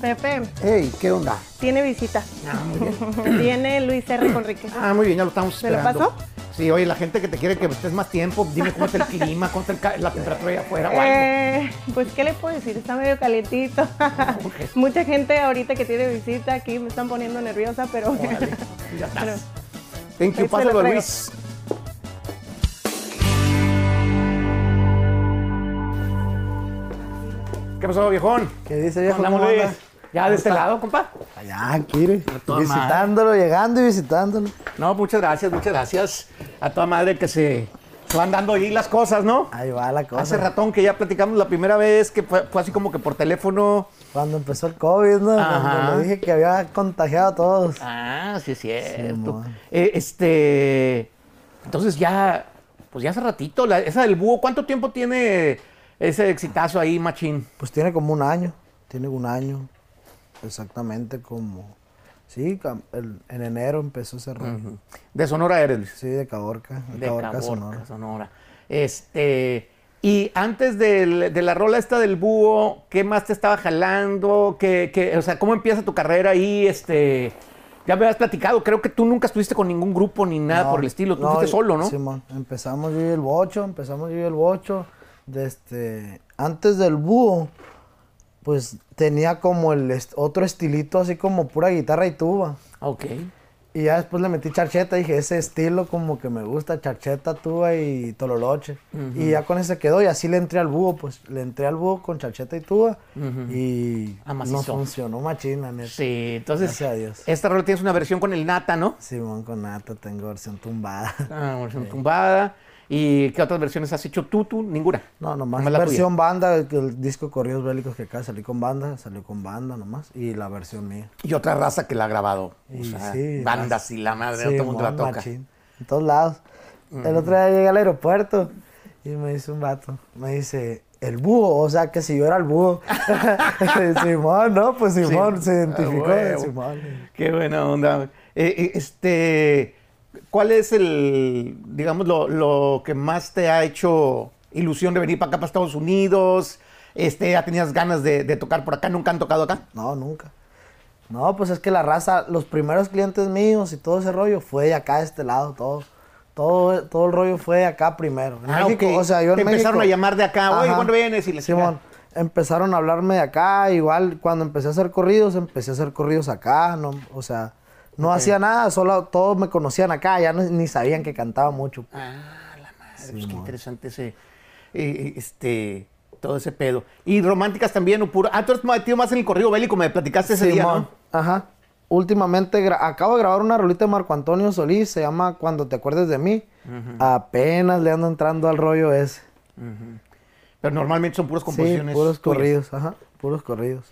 Pepe, Hey, ¿qué onda? tiene visita. Ah, muy bien. Viene Luis R. Conrique. Ah, muy bien, ya lo estamos ¿Me lo esperando. paso? Sí, oye, la gente que te quiere que estés más tiempo, dime cómo está el clima, cómo está el la temperatura allá afuera o algo. Eh, pues, ¿qué le puedo decir? Está medio calientito. Mucha gente ahorita que tiene visita aquí me están poniendo nerviosa, pero... Órale, ya estás. Thank you, se pásalo lo. Luis. ¿Qué pasó, viejón? ¿Qué dice viejo? Andamos, ¿Cómo Luis. Ya de este lado, compa. Allá, quiere. Visitándolo, llegando y visitándolo. No, muchas gracias, muchas gracias a toda madre que se, se van dando ahí las cosas, ¿no? Ahí va la cosa. Hace ratón que ya platicamos la primera vez, que fue, fue así como que por teléfono. Cuando empezó el COVID, ¿no? Ajá. Cuando le dije que había contagiado a todos. Ah, sí es cierto. Eh, este, entonces ya, pues ya hace ratito, la- esa del búho, ¿cuánto tiempo tiene ese exitazo ahí, machín? Pues tiene como un año. Tiene un año. Exactamente como. Sí, el- en enero empezó ese rollo. De Sonora eres. Sí, de Caborca. De, De Caborca, Caborca, Sonora. Sonora. Este, y antes del- de la rola esta del búho, ¿qué más te estaba jalando? ¿Qué, qué- o sea, ¿cómo empieza tu carrera ahí? Este, ya me habías platicado, creo que tú nunca estuviste con ningún grupo ni nada No, por el estilo, tú no, fuiste solo, ¿no? Simón, empezamos yo y el bocho, empezamos yo y el bocho. De este, antes del búho, pues tenía como el est- otro estilito, así como pura guitarra y tuba. Ok. Y ya después le metí charcheta, dije, ese estilo como que me gusta, charcheta, tuba y tololoche. Y ya con ese quedó y así le entré al búho, pues le entré al búho con charcheta y tuba y Ah, no funcionó machina, neta. Sí, entonces, Gracias a Dios. esta rola tienes una versión con el Nata, ¿no? Simón con nata, tengo versión tumbada. Ah, versión tumbada. ¿Y qué otras versiones has hecho tú, tú? Ninguna. No, nomás Nomás la tuya. versión banda, el, el disco Corridos Bélicos que acá salí con banda, salió con banda nomás, y la versión mía. Y otra raza que la ha grabado. O Y sea, sí, bandas y la madre, Sí, todo el mundo la toca. machín, en todos lados. El otro día llegué al aeropuerto y me dice un vato, me dice, el búho, o sea, que si yo era el búho. Simón, ¿no? Pues Simón Sí. se identificó Ah, de huevo. Simón. Qué buena onda. Eh, eh, este, ¿cuál es el, digamos, lo, lo que más te ha hecho ilusión de venir para acá, para Estados Unidos? Este, ¿ya tenías ganas de, de tocar por acá? ¿Nunca han tocado acá? No, nunca. No, pues es que la raza, los primeros clientes míos y todo ese rollo fue de acá, de este lado, todo. Todo, todo el rollo fue de acá primero. Ok. o sea, yo en Te empezaron México- a llamar de acá, oye. ¿cuándo vienes? Y la Simón, empezaron a hablarme de acá, igual cuando empecé a hacer corridos, empecé a hacer corridos acá, no, o sea, no hacía nada, solo todos me conocían acá, ya no- ni sabían que cantaba mucho. Ah, la madre, pues qué interesante ese, eh, este, todo ese pedo. Y románticas también, o puro. Ah, tú eres metido más en el corrido bélico, me platicaste ese día, Simón, ¿no? Ajá. Últimamente acabo de grabar una rolita de Marco Antonio Solís, se llama Cuando te acuerdes de mí. Apenas le ando entrando al rollo ese. Pero normalmente son puras Sí, composiciones. puros tuyas. corridos, ajá, puros corridos.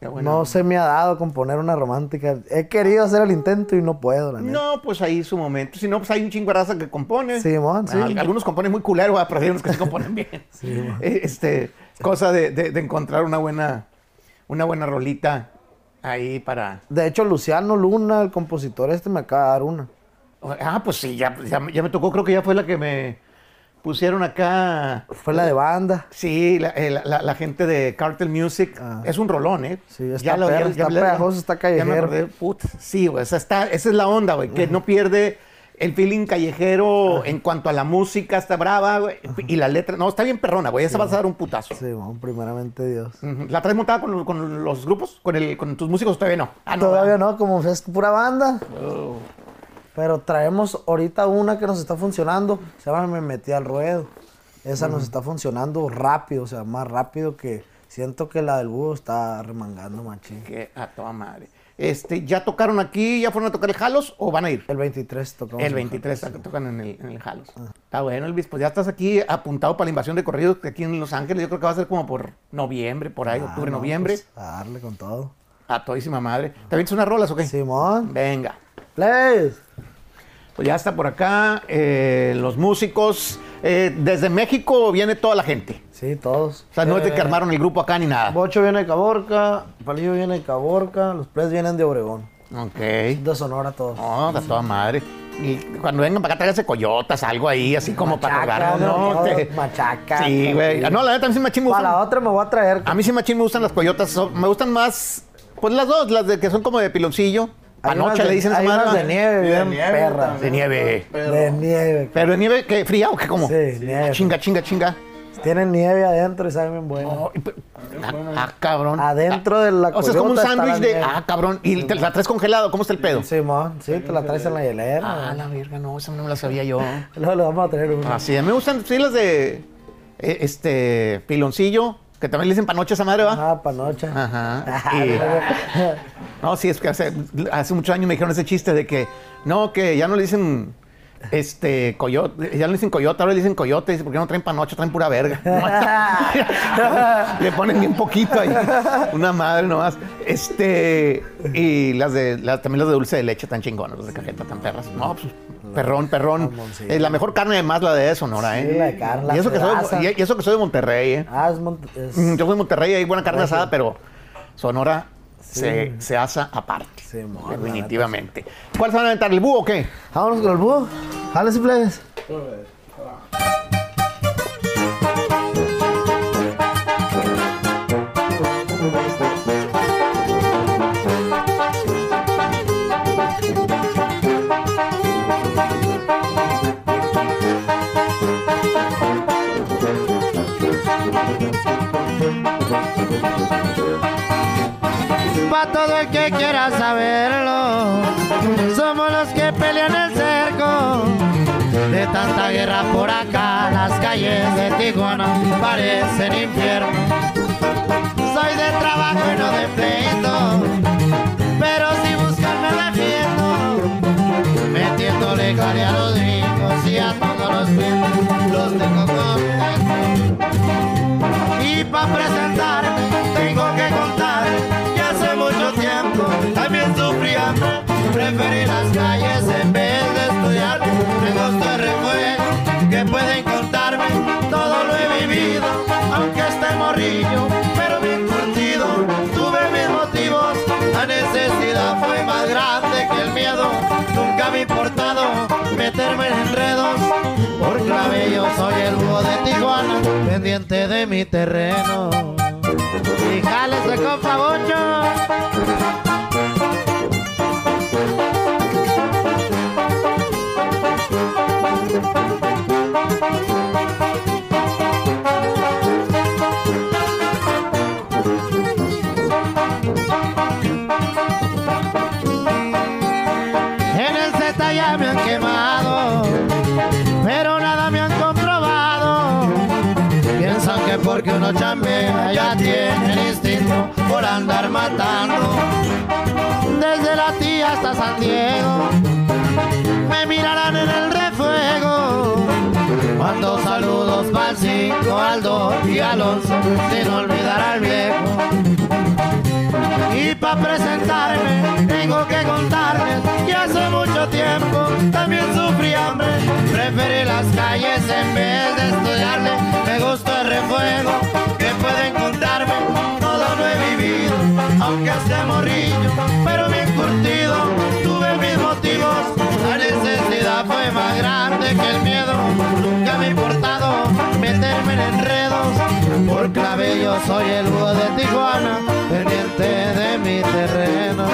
No se me ha dado componer una romántica. He querido hacer el intento y no puedo, la neta. No, pues ahí su momento. Si no, pues hay un chingo de raza que compone. Sí. Al- Algunos componen muy culero, ¿verdad? pero hay unos que sí componen bien. Eh, este, cosa de, de- de encontrar una buena, una buena rolita ahí para. De hecho, Luciano Luna, el compositor este, me acaba de dar una. Ah, pues sí, ya, ya, me- ya me tocó, creo que ya fue la que me pusieron acá. Fue la de banda. Sí, la, eh, la- la- la gente de Cartel Music. Ah. Es un rolón, ¿eh? Sí, está perro, está pegajoso, está Ya me callejero. acordé, puta, sí, güey, esa, está, esa es la onda, güey, que no pierde el feeling callejero en cuanto a la música, está brava, güey, y la letra, no, está bien perrona, güey, esa vas a dar un putazo. Sí, bueno, primeramente Dios. ¿La traes montada con, con los grupos? ¿Con, el, ¿Con tus músicos? Todavía no. Ah, Todavía ¿verdad? no, como es pura banda. Oh. Pero traemos ahorita una que nos está funcionando. Se llama Me Metí al Ruedo. Esa nos está funcionando rápido, o sea, más rápido que. Siento que la del búho está remangando machín. Que a toda madre. Este, ¿Ya tocaron aquí? ¿Ya fueron a tocar el Jalos o van a ir? El 23 tocamos. El en 23 to- tocan en el, en el Jalos. Está bueno, Elvis. Pues ya estás aquí apuntado para la invasión de corridos aquí en Los Ángeles. Yo creo que va a ser como por noviembre, por ahí, Ah, octubre, no, noviembre. pues, a darle con todo. A todísima madre. ¿Te avientas unas rolas o qué? Simón. Venga. Please. Pues ya está por acá. eh, los músicos. Eh, desde México viene toda la gente. Sí, todos. O sea, no es de Eh, que armaron el grupo acá ni nada. Bocho viene de Caborca, Palillo viene de Caborca, los Ples vienen de Obregón. Ok. De Sonora todos. No, de toda madre. Y cuando vengan para acá, tráiganse coyotas, algo ahí, así como para Machaca, jugar, ¿no? ¿no? Te- Machaca. Sí, güey. No, la neta, a mí sí machín me Para la gustan. otra me voy a traer. A mí sí machín me gustan las coyotas. Me gustan más Pues las dos, las de que son como de piloncillo. De- le dicen hay unas de nieve, de bien nieve también. De nieve. Pero- De nieve. Pero de nieve, ¿qué? ¿Fría o qué? ¿Cómo? Sí, nieve. Chinga, chinga, chinga. Tienen nieve adentro y saben bien bueno. Oh, ah, ah, cabrón. Adentro de la O sea, es como un sándwich de. Ah, cabrón. Y te la traes congelado. ¿Cómo está el pedo? Simón, sí, te la traes en la hielera. Ah, la verga, no, esa no me la sabía yo. Luego le vamos a tener una. Ah, sí, a mí me gustan sí las de. eh, Este. Piloncillo. Que también le dicen panoche a esa madre, ¿va? Ah, panocha. Ajá. Y- no, sí, es que hace, hace muchos años me dijeron ese chiste de que. No, que ya no le dicen. Este, coyote, ya no le dicen coyote, ahora le dicen coyote, dice, ¿por qué no traen panoche? Traen pura verga. le ponen bien poquito ahí, una madre nomás. Este, y las de, las, también las de dulce de leche tan chingonas, las de cajeta tan perras. No, pues, perrón, perrón. Mamoncito. Eh, la mejor carne además la de Sonora, ¿eh? Sí, la de carne, la y, eso que soy, pedaza. y, y eso que soy de Monterrey, ¿eh? Ah, es, es- Mm, Yo soy de Monterrey, hay buena carne asada, pero Sonora se, se asa aparte. Sí, mon, definitivamente. ¿Cuál se van a aventar? ¿El búho o qué? Vámonos con el búho. Jale, si plebes. Pa' todo el que quiera saberlo, somos los que pelean el cerco. De tanta guerra por acá, las calles de Tijuana parecen infierno. Soy de trabajo y no de pleito, pero si buscan me defiendo. Metiéndole cali a los ricos y a todos los bien, los tengo contentos. Y para presentarme pendiente de mi terreno. Y jales de compa Bocho. En el Z ya me han quemado, pero porque uno chambea ya tiene instinto por andar matando. Desde la tía hasta San Diego, me mirarán en el refuego. Cuando saludos pa'l 5, al 2 y al 11, sin olvidar al viejo. Y para presentarme tengo que contarles que hace mucho tiempo también sufrí hambre. Preferí las calles en vez de aunque esté morrillo, pero bien curtido. Tuve mis motivos, la necesidad fue más grande que el miedo. Nunca me ha importado meterme en enredos. Por clave yo soy el búho de Tijuana, pendiente de mi terreno.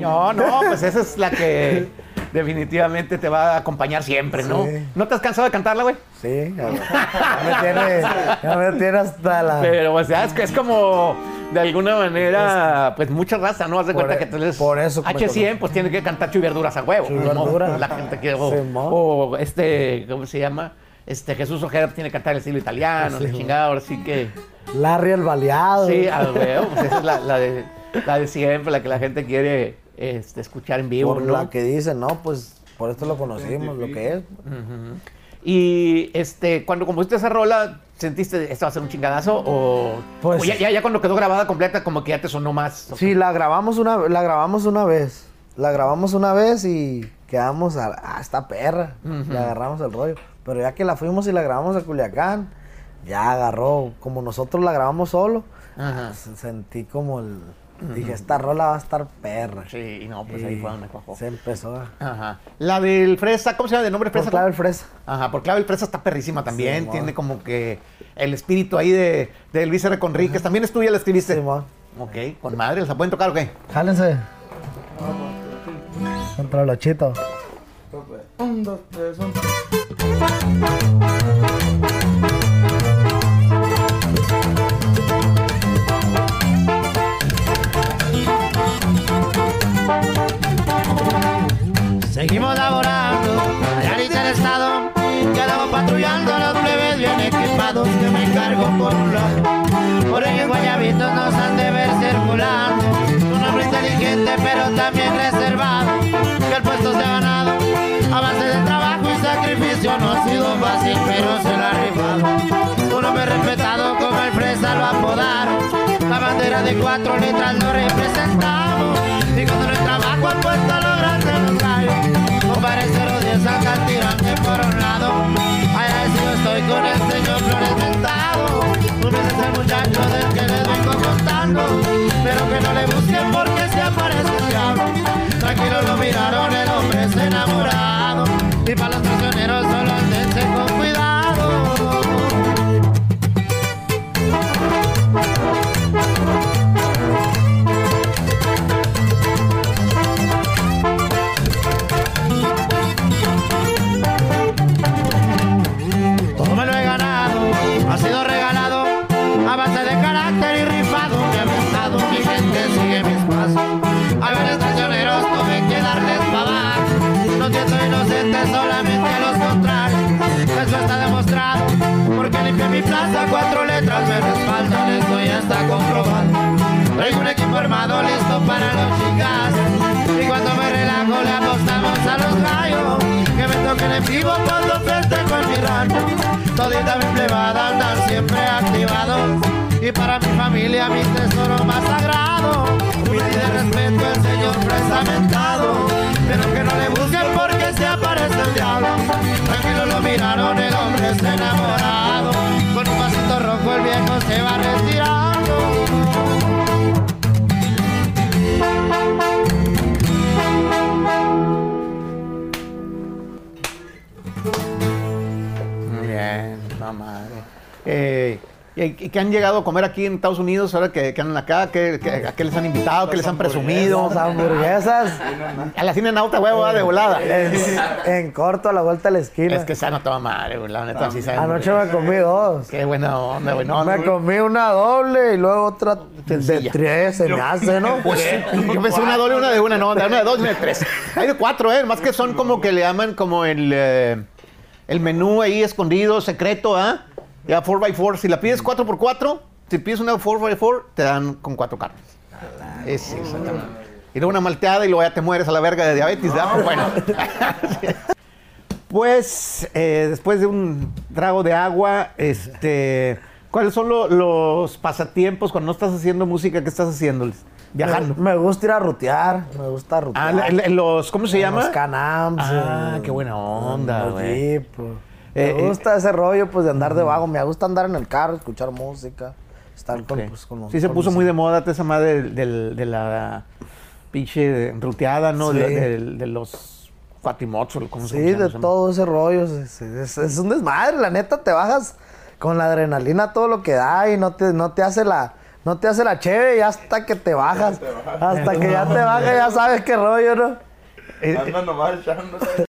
No, no, pues esa es la que definitivamente te va a acompañar siempre, ¿no? Sí. ¿No te has cansado de cantarla, güey? Sí, ya, me tiene, ya me tiene hasta la. Pero, o sea, es que es como de alguna manera, pues mucha raza, ¿no? Haz de Por cuenta e- que tú eres por eso que me H100, pues tiene que cantar chuy verduras a huevo. Chuy ¿no? verduras. La gente que. O, o este, ¿cómo se llama? Este Jesús Ojeda tiene que cantar el estilo italiano, Sí. la chingada, ahora sí que. Larry el baleado. Sí, a huevo, pues esa es la, la de, la de siempre, la que la gente quiere este, escuchar en vivo, Por ¿no? la que dicen, no, pues por esto lo conocimos, lo que es. Y este, cuando compusiste esa rola, ¿sentiste esto va a ser un chingadazo? ¿O, Pues- o ya, ya, ya cuando quedó grabada completa, como que ya te sonó más? Sí, la grabamos una, la grabamos una vez. La grabamos una vez y quedamos a, ah, esta perra. Le agarramos el rollo. Pero ya que la fuimos y la grabamos a Culiacán, ya agarró. Como nosotros la grabamos solo, Ajá. se- sentí como el, Dije, esta rola va a estar perra. Sí, y no, pues ahí fue donde cuajó. Se empezó. Ajá. La del Fresa, ¿cómo se llama de nombre Por Fresa? clave el fresa. Ajá, por clave el Fresa está perrísima también. Tiene como que el espíritu ahí de, de Luis R. Conríquez. También es tuya, la escribiste. Simón. Ok, con madre, ¿la pueden tocar o qué? Jálense. Contra los chitos. Un, dos, tres, un. Seguimos laborando, allá del estado, quedamos patrullando los plebes bien equipados que me cargo por un lado. Por ello Guayabitos nos han de ver circulando, un hombre inteligente pero también reservado, que el puesto se ha ganado, a base de trabajo y sacrificio no ha sido fácil pero se la ha rifado. Un hombre respetado como el fresa lo apodaron, la bandera de cuatro letras lo representamos, y cuando el trabajo al puesto contando Pero que no le busquen porque se aparece el diablo. Tranquilo lo miraron, plaza. Cuatro letras me respaldan, esto ya está comprobado. Traigo un equipo armado listo para los chicas. Y cuando me relajo, le apostamos a los gallos. Que me toquen en vivo cuando festejo en mi rancho. Todita mi plebada andan siempre activados. Y para mi familia, mi tesoro más sagrado. Humilde respeto el señor presamentado. Pero que no le busquen porque se aparece el diablo. Eh, ¿Y y qué han llegado a comer aquí en Estados Unidos ahora que, que andan acá? ¿Qué, qué- ¿A qué les han invitado? ¿Qué les han presumido? Las hamburguesas A la cine nauta, huevo, de volada. en, en corto a la vuelta de la esquina. Es que esa no toma madre, güey, la neta, sí. Anoche me comí dos. Qué buena onda, güey. No, me no, comí una doble y luego otra de tres, se me hace, ¿no? Pues yo pensé una doble, una de una, no, de una de dos y una de tres. Hay de cuatro, ¿eh? Más que son como que le llaman como el, eh, el menú ahí escondido, secreto, ¿ah? Ya 4x4. Si la pides 4x4, si pides una 4x4, te dan con cuatro carnes. Es exactamente. Y luego una malteada y luego ya te mueres a la verga de diabetes, ¿verdad? Pero bueno. Pues eh, después de un trago de agua, este, ¿cuáles son lo- los pasatiempos cuando no estás haciendo música? ¿Qué estás haciéndoles? Viajando. Me, me gusta ir a rutear, me gusta Ah, rutear. en los, ¿cómo se En llama? Los canams. Ah, en- qué buena onda, güey. Jeepos. Eh, me eh, gusta ese rollo, pues, de andar de vago. Me gusta andar en el carro, escuchar música, estar con, pues, con los- sí, se con puso muy de moda esa madre de la pinche ruteada, ¿no? Sí. De, de- de los cuatrimotos, o ¿cómo se Sí, de todo ese rollo. Es, es- es un desmadre, la neta, te bajas con la adrenalina todo lo que da y no te, no te hace la... No te hace la cheve y hasta que te bajas. Hasta que ya te bajas, ya sabes qué rollo, ¿no? Eh, Anda nomás echándose.